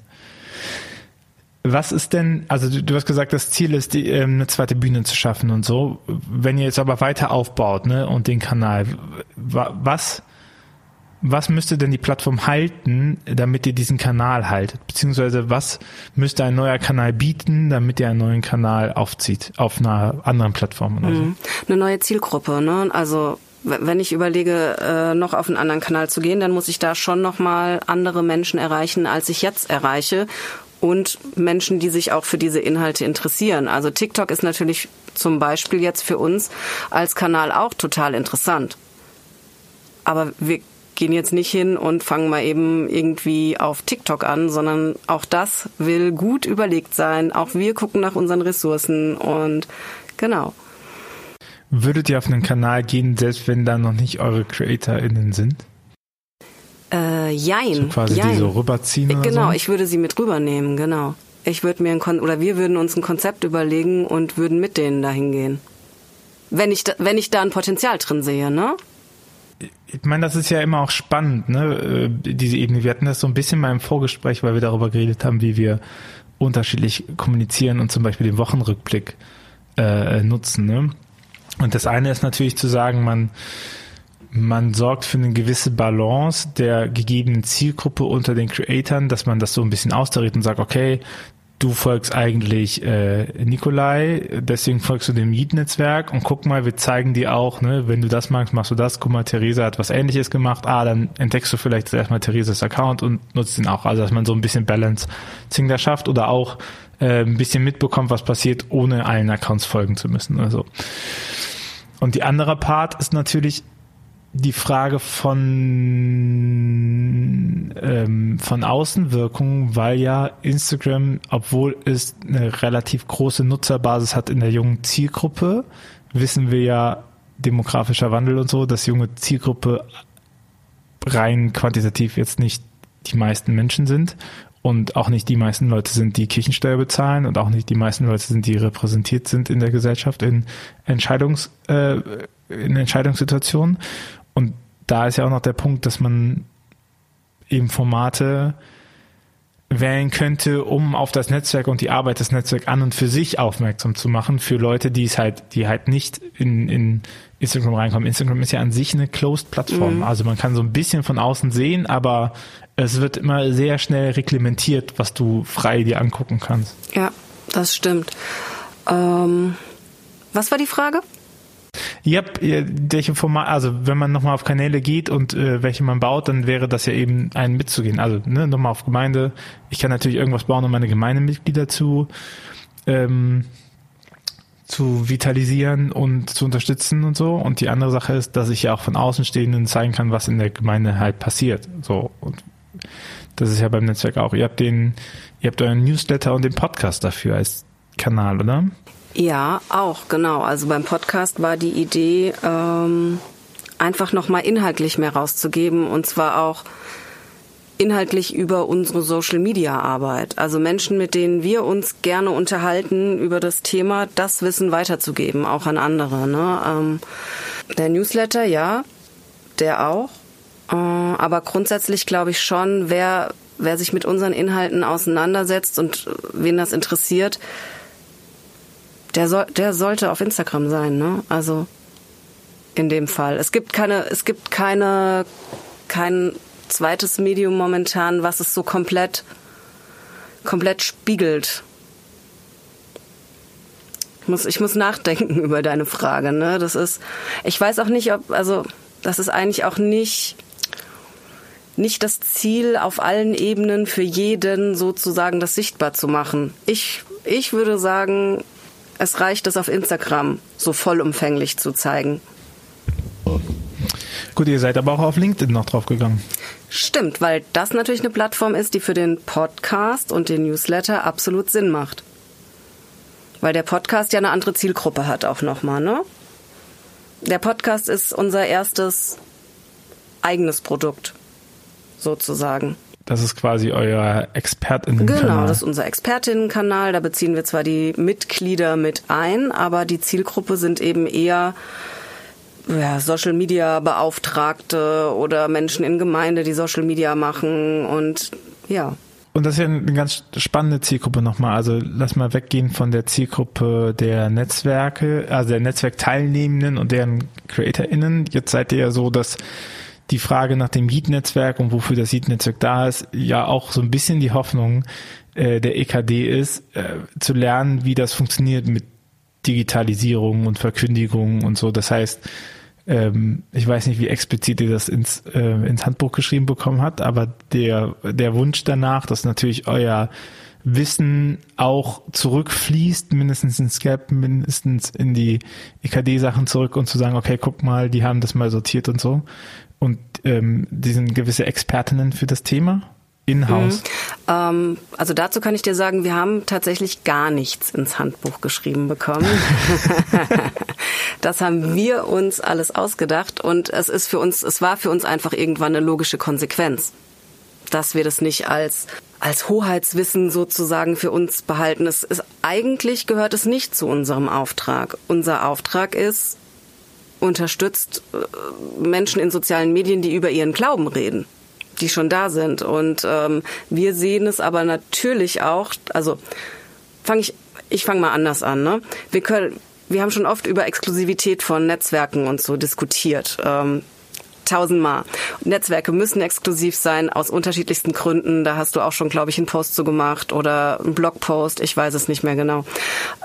Was ist denn, also du, du hast gesagt, das Ziel ist, die, ähm, eine zweite Bühne zu schaffen und so. Wenn ihr jetzt aber weiter aufbaut, ne, und den Kanal, was, was müsste denn die Plattform halten, damit ihr diesen Kanal haltet? Beziehungsweise was müsste ein neuer Kanal bieten, damit ihr einen neuen Kanal aufzieht auf einer anderen Plattform? Oder so? Mhm. Eine neue Zielgruppe, ne? Also wenn ich überlege, äh, noch auf einen anderen Kanal zu gehen, dann muss ich da schon nochmal andere Menschen erreichen, als ich jetzt erreiche. Und Menschen, die sich auch für diese Inhalte interessieren. Also TikTok ist natürlich zum Beispiel jetzt für uns als Kanal auch total interessant. Aber wir gehen jetzt nicht hin und fangen mal eben irgendwie auf TikTok an, sondern auch das will gut überlegt sein. Auch wir gucken nach unseren Ressourcen und genau. Würdet ihr auf einen Kanal gehen, selbst wenn da noch nicht eure CreatorInnen sind? Äh, jein. So quasi jein. die so rüberziehen oder Genau, so? ich würde sie mit rübernehmen, genau. Ich würde mir ein Kon oder wir würden uns ein Konzept überlegen und würden mit denen dahin gehen. Wenn ich da, wenn ich da ein Potenzial drin sehe, ne? Ich meine, das ist ja immer auch spannend, ne, äh, diese Ebene. Wir hatten das so ein bisschen mal im Vorgespräch, weil wir darüber geredet haben, wie wir unterschiedlich kommunizieren und zum Beispiel den Wochenrückblick äh, nutzen. Ne? Und das eine ist natürlich zu sagen, man man sorgt für eine gewisse Balance der gegebenen Zielgruppe unter den Creatoren, dass man das so ein bisschen austariert und sagt, okay, du folgst eigentlich äh, Nikolai, deswegen folgst du dem Meet-Netzwerk und guck mal, wir zeigen dir auch, ne, wenn du das magst, machst du das, guck mal, Theresa hat was ähnliches gemacht, ah, dann entdeckst du vielleicht erstmal Theresas Account und nutzt ihn auch. Also dass man so ein bisschen Balance-Zing da schafft oder auch äh, ein bisschen mitbekommt, was passiert, ohne allen Accounts folgen zu müssen. Also Und die andere Part ist natürlich die Frage von, ähm, von Außenwirkungen, weil ja Instagram, obwohl es eine relativ große Nutzerbasis hat in der jungen Zielgruppe, wissen wir ja demografischer Wandel und so, dass junge Zielgruppe rein quantitativ jetzt nicht die meisten Menschen sind und auch nicht die meisten Leute sind, die Kirchensteuer bezahlen und auch nicht die meisten Leute sind, die repräsentiert sind in der Gesellschaft in Entscheidungs äh, in Entscheidungssituationen. Da ist ja auch noch der Punkt, dass man eben Formate wählen könnte, um auf das Netzwerk und die Arbeit des Netzwerks an und für sich aufmerksam zu machen, für Leute, die es halt, die halt nicht in, in Instagram reinkommen. Instagram ist ja an sich eine Closed-Plattform. Mhm. Also man kann so ein bisschen von außen sehen, aber es wird immer sehr schnell reglementiert, was du frei dir angucken kannst. Ja, das stimmt. Ähm, was war die Frage? Ja, welche Format, also wenn man nochmal auf Kanäle geht und äh, welche man baut, dann wäre das ja eben ein mitzugehen. Also ne, nochmal auf Gemeinde. Ich kann natürlich irgendwas bauen, um meine Gemeindemitglieder zu ähm, zu vitalisieren und zu unterstützen und so. Und die andere Sache ist, dass ich ja auch von Außenstehenden zeigen kann, was in der Gemeinde halt passiert. So und das ist ja beim Netzwerk auch. Ihr habt den, ihr habt euren Newsletter und den Podcast dafür als Kanal, oder? Ja, auch, genau. Also beim Podcast war die Idee, ähm, einfach nochmal inhaltlich mehr rauszugeben und zwar auch inhaltlich über unsere Social-Media-Arbeit. Also Menschen, mit denen wir uns gerne unterhalten über das Thema, das Wissen weiterzugeben, auch an andere. Ne? Ähm, der Newsletter, ja, der auch. Äh, aber grundsätzlich glaube ich schon, wer, wer sich mit unseren Inhalten auseinandersetzt und wen das interessiert, der, soll, der sollte auf Instagram sein, ne? Also in dem Fall. Es gibt keine, es gibt keine, kein zweites Medium momentan, was es so komplett, komplett spiegelt. Ich muss, ich muss nachdenken über deine Frage, ne? Das ist, ich weiß auch nicht, ob, also, das ist eigentlich auch nicht, nicht das Ziel, auf allen Ebenen für jeden sozusagen das sichtbar zu machen. Ich, ich würde sagen, es reicht es auf Instagram so vollumfänglich zu zeigen. Gut, ihr seid aber auch auf LinkedIn noch drauf gegangen. Stimmt, weil das natürlich eine Plattform ist, die für den Podcast und den Newsletter absolut Sinn macht. Weil der Podcast ja eine andere Zielgruppe hat auch nochmal, ne? Der Podcast ist unser erstes eigenes Produkt, sozusagen. Das ist quasi euer Expertinnenkanal. Genau, das ist unser Expertinnenkanal. Da beziehen wir zwar die Mitglieder mit ein, aber die Zielgruppe sind eben eher ja, Social Media Beauftragte oder Menschen in Gemeinde, die Social Media machen und ja. Und das ist ja eine ganz spannende Zielgruppe nochmal. Also lass mal weggehen von der Zielgruppe der Netzwerke, also der Netzwerkteilnehmenden und deren CreatorInnen. Jetzt seid ihr ja so, dass die Frage nach dem Heat-Netzwerk und wofür das Heat-Netzwerk da ist, ja auch so ein bisschen die Hoffnung äh, der EKD ist, äh, zu lernen, wie das funktioniert mit Digitalisierung und Verkündigung und so. Das heißt, ähm, ich weiß nicht, wie explizit ihr das ins, äh, ins Handbuch geschrieben bekommen hat, aber der, der Wunsch danach, dass natürlich euer Wissen auch zurückfließt, mindestens ins Gap, mindestens in die EKD-Sachen zurück und zu sagen, okay, guck mal, die haben das mal sortiert und so. Und ähm, die sind gewisse Expertinnen für das Thema in-house. Mhm. Ähm, also dazu kann ich dir sagen, wir haben tatsächlich gar nichts ins Handbuch geschrieben bekommen. das haben wir uns alles ausgedacht und es ist für uns, es war für uns einfach irgendwann eine logische Konsequenz, dass wir das nicht als als Hoheitswissen sozusagen für uns behalten. Es ist eigentlich gehört es nicht zu unserem Auftrag. Unser Auftrag ist, unterstützt äh, Menschen in sozialen Medien, die über ihren Glauben reden, die schon da sind. Und ähm, wir sehen es aber natürlich auch, also fange ich, ich fange mal anders an. Ne? Wir können, wir haben schon oft über Exklusivität von Netzwerken und so diskutiert. Ähm, tausendmal. Netzwerke müssen exklusiv sein aus unterschiedlichsten Gründen. Da hast du auch schon, glaube ich, einen Post zu gemacht oder einen Blogpost. Ich weiß es nicht mehr genau.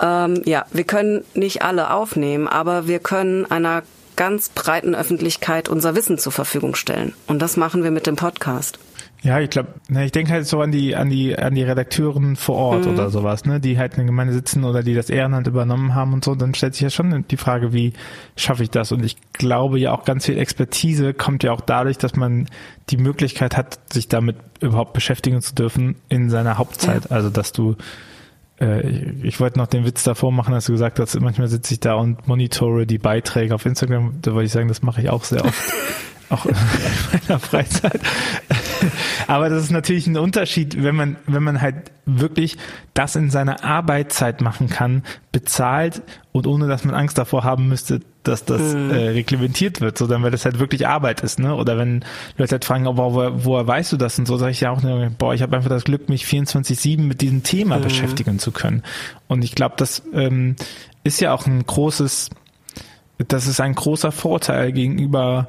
Ähm, ja, wir können nicht alle aufnehmen, aber wir können einer ganz breiten Öffentlichkeit unser Wissen zur Verfügung stellen. Und das machen wir mit dem Podcast. Ja, ich glaube, ne, ich denke halt so an die, an die, an die Redakteuren vor Ort mhm. oder sowas, ne, die halt in der Gemeinde sitzen oder die das Ehrenamt übernommen haben und so, dann stellt sich ja schon die Frage, wie schaffe ich das? Und ich glaube ja auch ganz viel Expertise kommt ja auch dadurch, dass man die Möglichkeit hat, sich damit überhaupt beschäftigen zu dürfen in seiner Hauptzeit. Ja. Also, dass du, äh, ich, ich wollte noch den Witz davor machen, dass du gesagt hast, manchmal sitze ich da und monitore die Beiträge auf Instagram, da wollte ich sagen, das mache ich auch sehr oft. auch in meiner Freizeit. Aber das ist natürlich ein Unterschied, wenn man, wenn man halt wirklich das in seiner Arbeitszeit machen kann, bezahlt und ohne dass man Angst davor haben müsste, dass das mhm. äh, reglementiert wird, sondern weil das halt wirklich Arbeit ist, ne? Oder wenn Leute halt fragen, oh, woher, woher weißt du das? Und so sage ich ja auch, boah, ich habe einfach das Glück, mich 24-7 mit diesem Thema mhm. beschäftigen zu können. Und ich glaube, das ähm, ist ja auch ein großes, das ist ein großer Vorteil gegenüber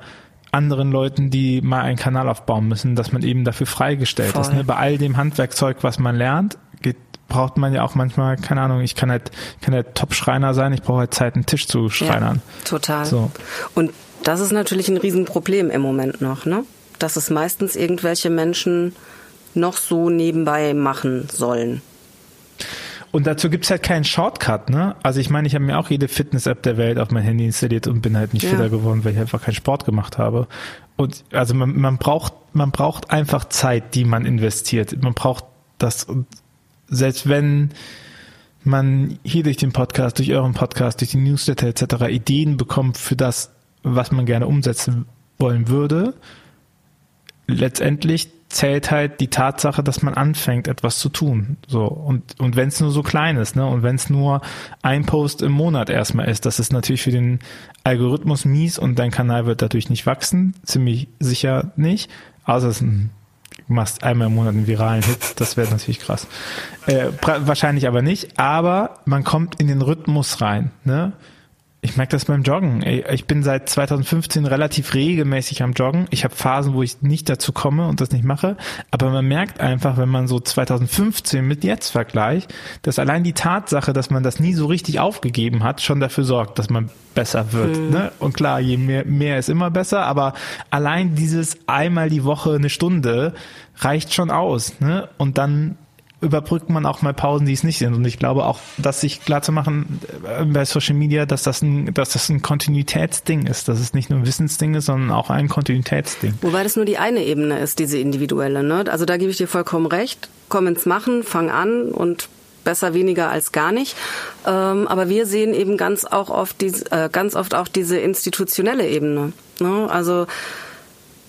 anderen Leuten, die mal einen Kanal aufbauen müssen, dass man eben dafür freigestellt Voll. ist. Ne? Bei all dem Handwerkzeug, was man lernt, geht, braucht man ja auch manchmal, keine Ahnung, ich kann halt, kann halt Top-Schreiner sein, ich brauche halt Zeit, einen Tisch zu schreinern. Ja, total. So. Und das ist natürlich ein Riesenproblem im Moment noch, ne? Dass es meistens irgendwelche Menschen noch so nebenbei machen sollen. Und dazu gibt's halt keinen Shortcut, ne? Also ich meine, ich habe mir auch jede Fitness-App der Welt auf mein Handy installiert und bin halt nicht ja. fitter geworden, weil ich einfach keinen Sport gemacht habe. Und also man, man braucht, man braucht einfach Zeit, die man investiert. Man braucht das, und selbst wenn man hier durch den Podcast, durch euren Podcast, durch die Newsletter etc. Ideen bekommt für das, was man gerne umsetzen wollen würde, letztendlich zählt halt die Tatsache, dass man anfängt, etwas zu tun. So und und wenn es nur so klein ist, ne, und wenn es nur ein Post im Monat erstmal ist, das ist natürlich für den Algorithmus mies und dein Kanal wird dadurch nicht wachsen, ziemlich sicher nicht. Außer es du machst einmal im Monat einen viralen Hit, das wäre natürlich krass. Äh, wahrscheinlich aber nicht, aber man kommt in den Rhythmus rein, ne? Ich merke das beim Joggen. Ich bin seit 2015 relativ regelmäßig am Joggen. Ich habe Phasen, wo ich nicht dazu komme und das nicht mache. Aber man merkt einfach, wenn man so 2015 mit jetzt vergleicht, dass allein die Tatsache, dass man das nie so richtig aufgegeben hat, schon dafür sorgt, dass man besser wird. Mhm. Ne? Und klar, je mehr, mehr ist immer besser, aber allein dieses einmal die Woche eine Stunde reicht schon aus. Ne? Und dann überbrückt man auch mal Pausen, die es nicht sind. Und ich glaube auch, dass sich klar zu machen äh, bei Social Media, dass das ein, dass das ein Kontinuitätsding ist, dass es nicht nur ein Wissensding ist, sondern auch ein Kontinuitätsding. Wobei das nur die eine Ebene ist, diese individuelle. Ne? Also da gebe ich dir vollkommen recht. Komm ins Machen, fang an und besser weniger als gar nicht. Ähm, aber wir sehen eben ganz auch oft diese, äh, ganz oft auch diese institutionelle Ebene. Ne? Also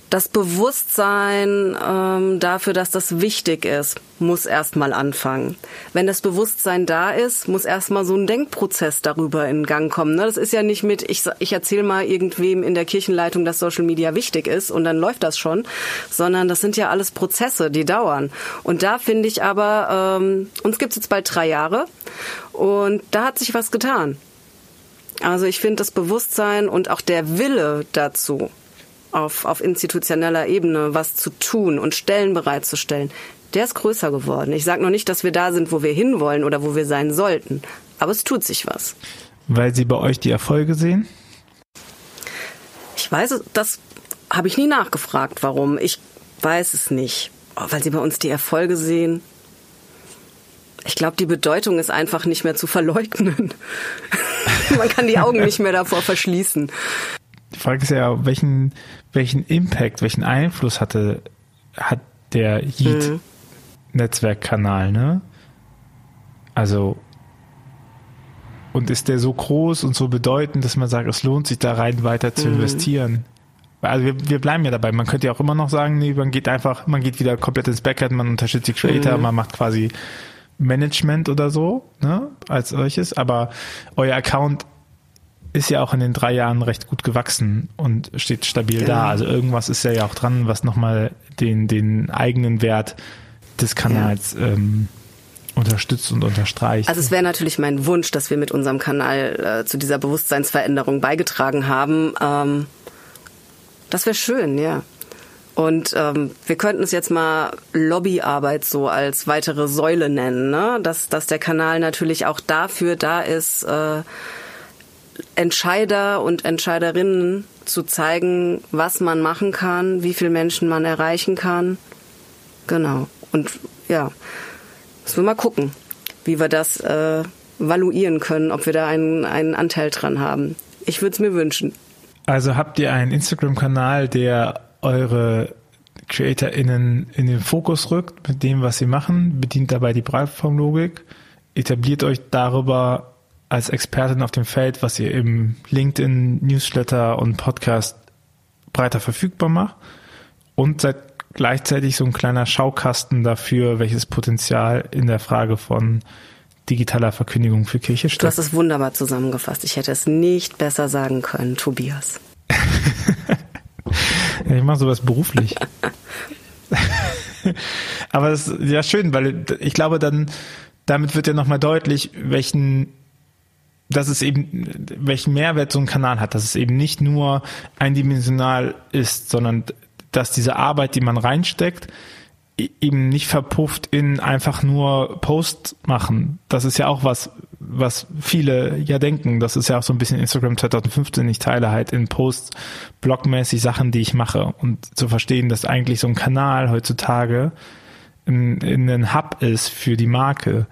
das Bewusstsein ähm, dafür, dass das wichtig ist, muss erstmal anfangen. Wenn das Bewusstsein da ist, muss erstmal so ein Denkprozess darüber in Gang kommen. Ne? Das ist ja nicht mit, ich, ich erzähle mal irgendwem in der Kirchenleitung, dass Social Media wichtig ist und dann läuft das schon, sondern das sind ja alles Prozesse, die dauern. Und da finde ich aber, ähm, uns gibt es jetzt bald drei Jahre und da hat sich was getan. Also ich finde das Bewusstsein und auch der Wille dazu, auf, auf institutioneller Ebene was zu tun und Stellen bereitzustellen, der ist größer geworden. Ich sage noch nicht, dass wir da sind, wo wir hinwollen oder wo wir sein sollten, aber es tut sich was. Weil Sie bei euch die Erfolge sehen? Ich weiß, das habe ich nie nachgefragt, warum. Ich weiß es nicht. Oh, weil Sie bei uns die Erfolge sehen. Ich glaube, die Bedeutung ist einfach nicht mehr zu verleugnen. Man kann die Augen nicht mehr davor verschließen. Die Frage ist ja, welchen, welchen Impact, welchen Einfluss hatte, hat der Yeet-Netzwerkkanal, ne? Also, und ist der so groß und so bedeutend, dass man sagt, es lohnt sich da rein weiter zu mhm. investieren? Also wir, wir bleiben ja dabei. Man könnte ja auch immer noch sagen, nee, man geht einfach, man geht wieder komplett ins Backend, man unterstützt die Creator, mhm. man macht quasi Management oder so, ne, als solches. Aber euer Account ist ja auch in den drei Jahren recht gut gewachsen und steht stabil genau. da. Also irgendwas ist ja auch dran, was nochmal den, den eigenen Wert des Kanals ja. ähm, unterstützt und unterstreicht. Also es wäre natürlich mein Wunsch, dass wir mit unserem Kanal äh, zu dieser Bewusstseinsveränderung beigetragen haben. Ähm, das wäre schön, ja. Und ähm, wir könnten es jetzt mal Lobbyarbeit so als weitere Säule nennen, ne? dass, dass der Kanal natürlich auch dafür da ist, äh, Entscheider und Entscheiderinnen zu zeigen, was man machen kann, wie viele Menschen man erreichen kann Genau. Und ja, müssen wir mal gucken, wie wir das äh, valuieren können, ob wir da einen, einen Anteil dran haben. Ich würde es mir wünschen. Also habt ihr einen Instagram-Kanal, der eure CreatorInnen in den Fokus rückt mit dem, was sie machen, bedient dabei die Plattformlogik, etabliert euch darüber als Expertin auf dem Feld, was ihr im LinkedIn, Newsletter und Podcast breiter verfügbar macht und seid gleichzeitig so ein kleiner Schaukasten dafür, welches Potenzial in der Frage von digitaler Verkündigung für Kirche steckt. Du hast es wunderbar zusammengefasst. Ich hätte es nicht besser sagen können, Tobias. ich mache sowas beruflich. Aber es ist ja schön, weil ich glaube, dann damit wird ja nochmal deutlich, welchen dass es eben, welchen Mehrwert so ein Kanal hat, dass es eben nicht nur eindimensional ist, sondern dass diese Arbeit, die man reinsteckt, e-, eben nicht verpufft in einfach nur Post machen. Das ist ja auch was, was viele ja denken. Das ist ja auch so ein bisschen Instagram 2015. Ich teile halt in Posts blogmäßig Sachen, die ich mache und zu verstehen, dass eigentlich so ein Kanal heutzutage in, in ein Hub ist für die Marke,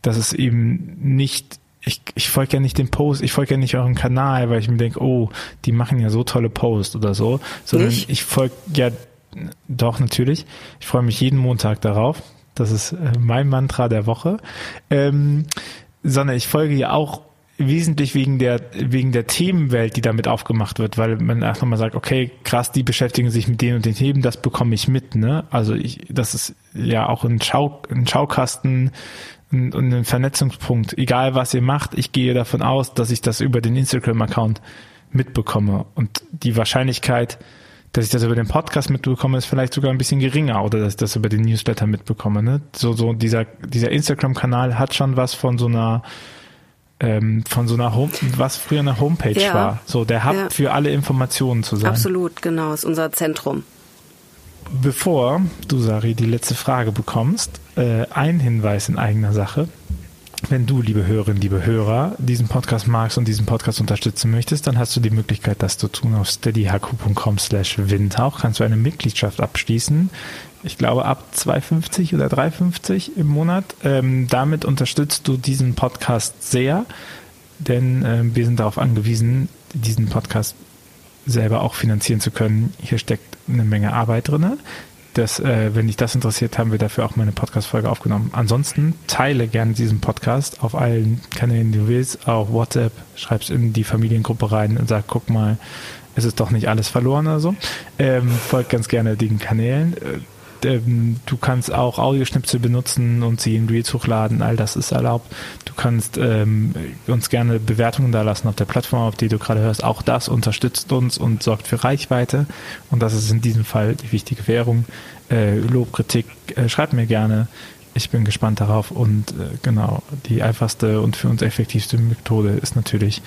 dass es eben nicht ich, ich folge ja nicht dem Post, ich folge ja nicht euren Kanal, weil ich mir denke, oh, die machen ja so tolle Posts oder so, sondern nicht? ich folge ja doch natürlich. Ich freue mich jeden Montag darauf. Das ist äh, mein Mantra der Woche. Ähm, sondern ich folge ja auch wesentlich wegen der wegen der Themenwelt, die damit aufgemacht wird, weil man erst nochmal sagt, okay, krass, die beschäftigen sich mit denen und den Themen, das bekomme ich mit, ne? Also ich, das ist ja auch ein Schau ein Schaukasten und ein Vernetzungspunkt. Egal was ihr macht, ich gehe davon aus, dass ich das über den Instagram-Account mitbekomme. Und die Wahrscheinlichkeit, dass ich das über den Podcast mitbekomme, ist vielleicht sogar ein bisschen geringer oder dass ich das über den Newsletter mitbekomme. Ne? So, so dieser, dieser Instagram-Kanal hat schon was von so einer ähm, von so einer Home, was früher eine Homepage ja. war. So der Hub ja. für alle Informationen zu sein. Absolut, genau, ist unser Zentrum. Bevor du, Sari, die letzte Frage bekommst, äh, ein Hinweis in eigener Sache. Wenn du, liebe Hörerinnen, liebe Hörer, diesen Podcast magst und diesen Podcast unterstützen möchtest, dann hast du die Möglichkeit, das zu tun auf steadyhq.com slash windhauch. Kannst du eine Mitgliedschaft abschließen. Ich glaube, ab 2,50 oder 3,50 im Monat. Ähm, damit unterstützt du diesen Podcast sehr, denn äh, wir sind darauf angewiesen, diesen Podcast selber auch finanzieren zu können. Hier steckt eine Menge Arbeit drin. Das, äh, wenn dich das interessiert, haben wir dafür auch mal eine Podcast-Folge aufgenommen. Ansonsten teile gerne diesen Podcast auf allen Kanälen, die du willst, auch WhatsApp, schreib's in die Familiengruppe rein und sag, guck mal, es ist doch nicht alles verloren oder so. Ähm, folgt ganz gerne den Kanälen. Äh, ähm, du kannst auch Audioschnipsel benutzen und sie in Reels hochladen, all das ist erlaubt. Du kannst ähm, uns gerne Bewertungen da lassen auf der Plattform, auf die du gerade hörst. Auch das unterstützt uns und sorgt für Reichweite. Und das ist in diesem Fall die wichtige Währung. Äh, Lob, Kritik, äh, schreibt mir gerne. Ich bin gespannt darauf und äh, genau, die einfachste und für uns effektivste Methode ist natürlich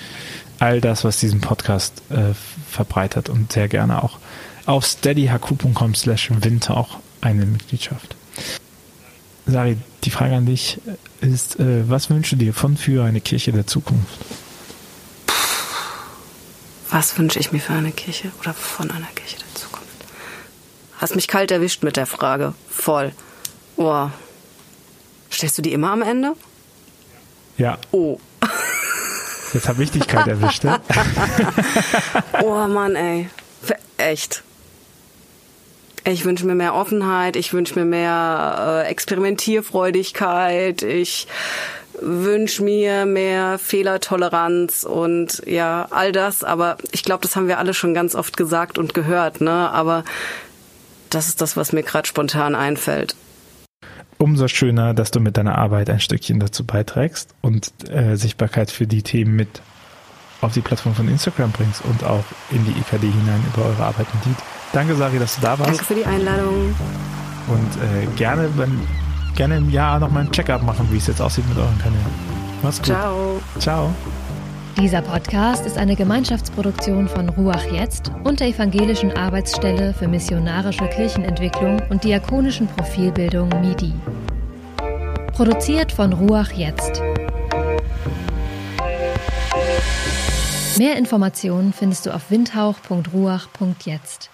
all das, was diesen Podcast äh, verbreitet und sehr gerne auch auf steadyhq.com slash windtauch eine Mitgliedschaft. Sari, die Frage an dich ist, äh, was wünschst du dir von für eine Kirche der Zukunft? Was wünsche ich mir für eine Kirche oder von einer Kirche der Zukunft? Hast mich kalt erwischt mit der Frage. Voll. Oh. Stellst du die immer am Ende? Ja. Oh. Jetzt habe ich dich kalt erwischt. Ne? oh Mann, ey. Echt. Ich wünsche mir mehr Offenheit, ich wünsche mir mehr äh, Experimentierfreudigkeit, ich wünsche mir mehr Fehlertoleranz und ja, all das. Aber ich glaube, das haben wir alle schon ganz oft gesagt und gehört, ne? Aber das ist das, was mir gerade spontan einfällt. Umso schöner, dass du mit deiner Arbeit ein Stückchen dazu beiträgst und äh, Sichtbarkeit für die Themen mit auf die Plattform von Instagram bringst und auch in die IKD hinein über eure Arbeit mit Lied. Danke, Sari, dass du da warst. Danke für die Einladung. Und äh, gerne, wenn, gerne im Jahr noch mal ein Check-up machen, wie es jetzt aussieht mit euren Kanälen. Mach's gut. Ciao. Ciao. Dieser Podcast ist eine Gemeinschaftsproduktion von Ruach Jetzt und der Evangelischen Arbeitsstelle für missionarische Kirchenentwicklung und diakonischen Profilbildung MIDI. Produziert von Ruach Jetzt. Mehr Informationen findest du auf windhauch.ruach.jetzt.